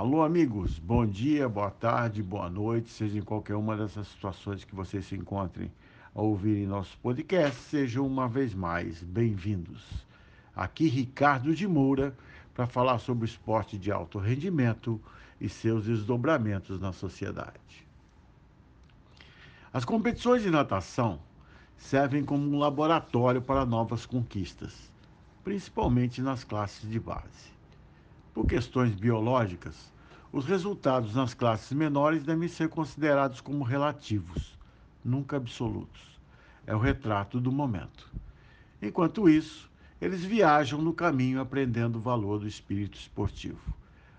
Alô, amigos, bom dia, boa tarde, boa noite, seja em qualquer uma dessas situações que vocês se encontrem a ouvir em nosso podcast, sejam uma vez mais bem-vindos. Aqui Ricardo de Moura para falar sobre esporte de alto rendimento e seus desdobramentos na sociedade. As competições de natação servem como um laboratório para novas conquistas, principalmente nas classes de base. Por questões biológicas, os resultados nas classes menores devem ser considerados como relativos, nunca absolutos. É o retrato do momento. Enquanto isso, eles viajam no caminho aprendendo o valor do espírito esportivo,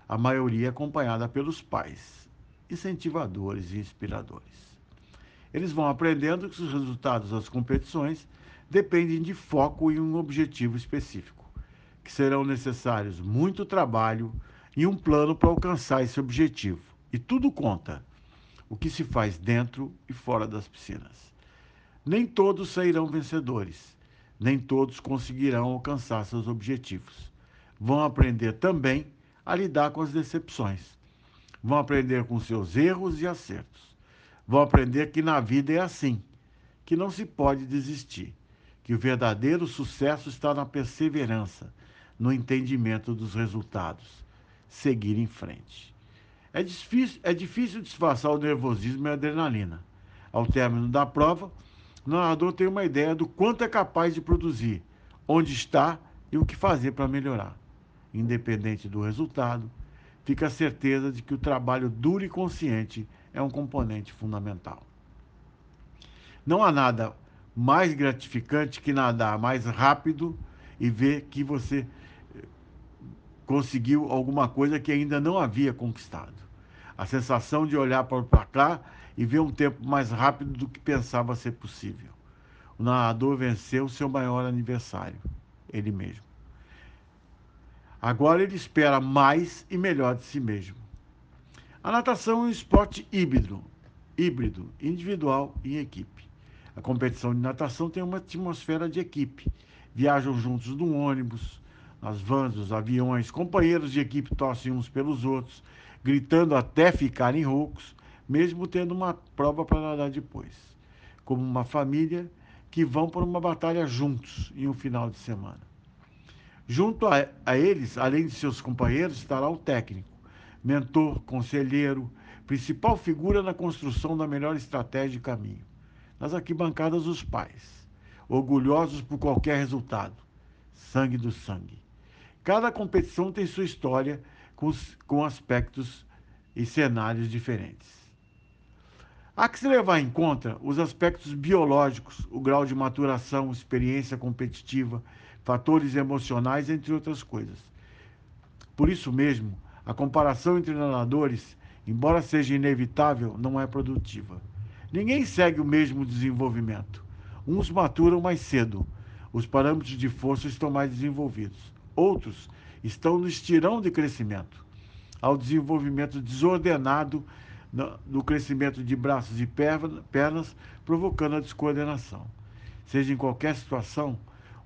a maioria acompanhada pelos pais, incentivadores e inspiradores. Eles vão aprendendo que os resultados das competições dependem de foco e um objetivo específico que serão necessários muito trabalho e um plano para alcançar esse objetivo. E tudo conta, o que se faz dentro e fora das piscinas. Nem todos sairão vencedores, nem todos conseguirão alcançar seus objetivos. Vão aprender também a lidar com as decepções. Vão aprender com seus erros e acertos. Vão aprender que na vida é assim, que não se pode desistir, que o verdadeiro sucesso está na perseverança no entendimento dos resultados, seguir em frente. É difícil, é difícil disfarçar o nervosismo e a adrenalina. Ao término da prova, o nadador tem uma ideia do quanto é capaz de produzir, onde está e o que fazer para melhorar. Independente do resultado, fica a certeza de que o trabalho duro e consciente é um componente fundamental. Não há nada mais gratificante que nadar mais rápido e ver que você conseguiu alguma coisa que ainda não havia conquistado. A sensação de olhar para o placar e ver um tempo mais rápido do que pensava ser possível. O nadador venceu seu maior aniversário, ele mesmo. Agora ele espera mais e melhor de si mesmo. A natação é um esporte híbrido, híbrido, individual e em equipe. A competição de natação tem uma atmosfera de equipe. Viajam juntos no ônibus, nas vans, nos aviões, companheiros de equipe torcem uns pelos outros, gritando até ficarem roucos, mesmo tendo uma prova para nadar depois. Como uma família que vão para uma batalha juntos em um final de semana. Junto a, a eles, além de seus companheiros, estará o técnico, mentor, conselheiro, principal figura na construção da melhor estratégia de caminho. Nas arquibancadas, os pais, orgulhosos por qualquer resultado, sangue do sangue. Cada competição tem sua história com, com aspectos e cenários diferentes. Há que se levar em conta os aspectos biológicos, o grau de maturação, experiência competitiva, fatores emocionais, entre outras coisas. Por isso mesmo, a comparação entre nadadores, embora seja inevitável, não é produtiva. Ninguém segue o mesmo desenvolvimento. Uns maturam mais cedo, os parâmetros de força estão mais desenvolvidos. Outros estão no estirão de crescimento, ao desenvolvimento desordenado do crescimento de braços e pernas, provocando a descoordenação. Seja em qualquer situação,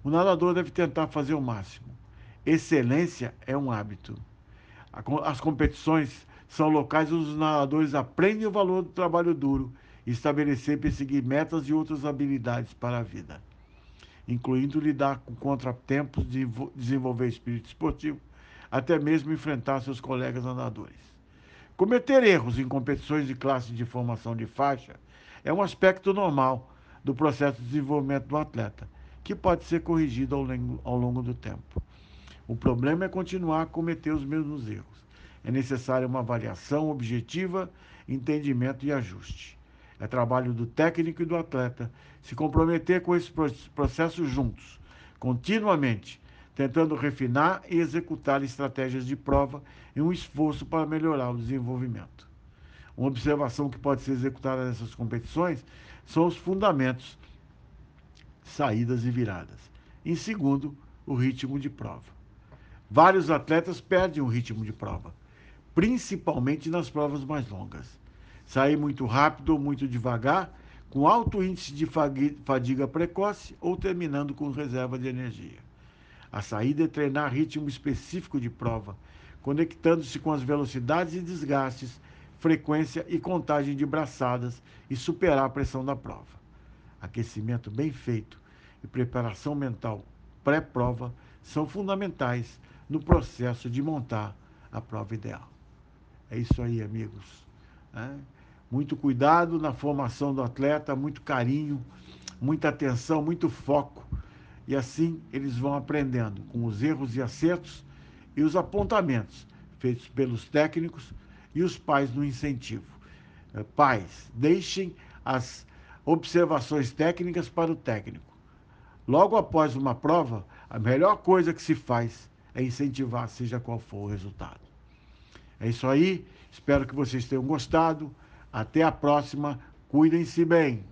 o nadador deve tentar fazer o máximo. Excelência é um hábito. As competições são locais onde os nadadores aprendem o valor do trabalho duro estabelecer e perseguir metas e outras habilidades para a vida incluindo lidar com contratempos, desenvolver espírito esportivo, até mesmo enfrentar seus colegas nadadores. Cometer erros em competições de classe de formação de faixa é um aspecto normal do processo de desenvolvimento do atleta, que pode ser corrigido ao longo, ao longo do tempo. O problema é continuar a cometer os mesmos erros. É necessária uma avaliação objetiva, entendimento e ajuste. É trabalho do técnico e do atleta se comprometer com esse processo juntos, continuamente, tentando refinar e executar estratégias de prova em um esforço para melhorar o desenvolvimento. Uma observação que pode ser executada nessas competições são os fundamentos, saídas e viradas. Em segundo, o ritmo de prova. Vários atletas perdem o ritmo de prova, principalmente nas provas mais longas. Sair muito rápido ou muito devagar, com alto índice de fadiga precoce ou terminando com reserva de energia. A saída é treinar ritmo específico de prova, conectando-se com as velocidades e desgastes, frequência e contagem de braçadas e superar a pressão da prova. Aquecimento bem feito e preparação mental pré-prova são fundamentais no processo de montar a prova ideal. É isso aí, amigos. Né? Muito cuidado na formação do atleta, muito carinho, muita atenção, muito foco. E assim eles vão aprendendo com os erros e acertos e os apontamentos feitos pelos técnicos e os pais no incentivo. Eh, pais, deixem as observações técnicas para o técnico. Logo após uma prova, a melhor coisa que se faz é incentivar, seja qual for o resultado. É isso aí. Espero que vocês tenham gostado. Até a próxima. Cuidem-se bem.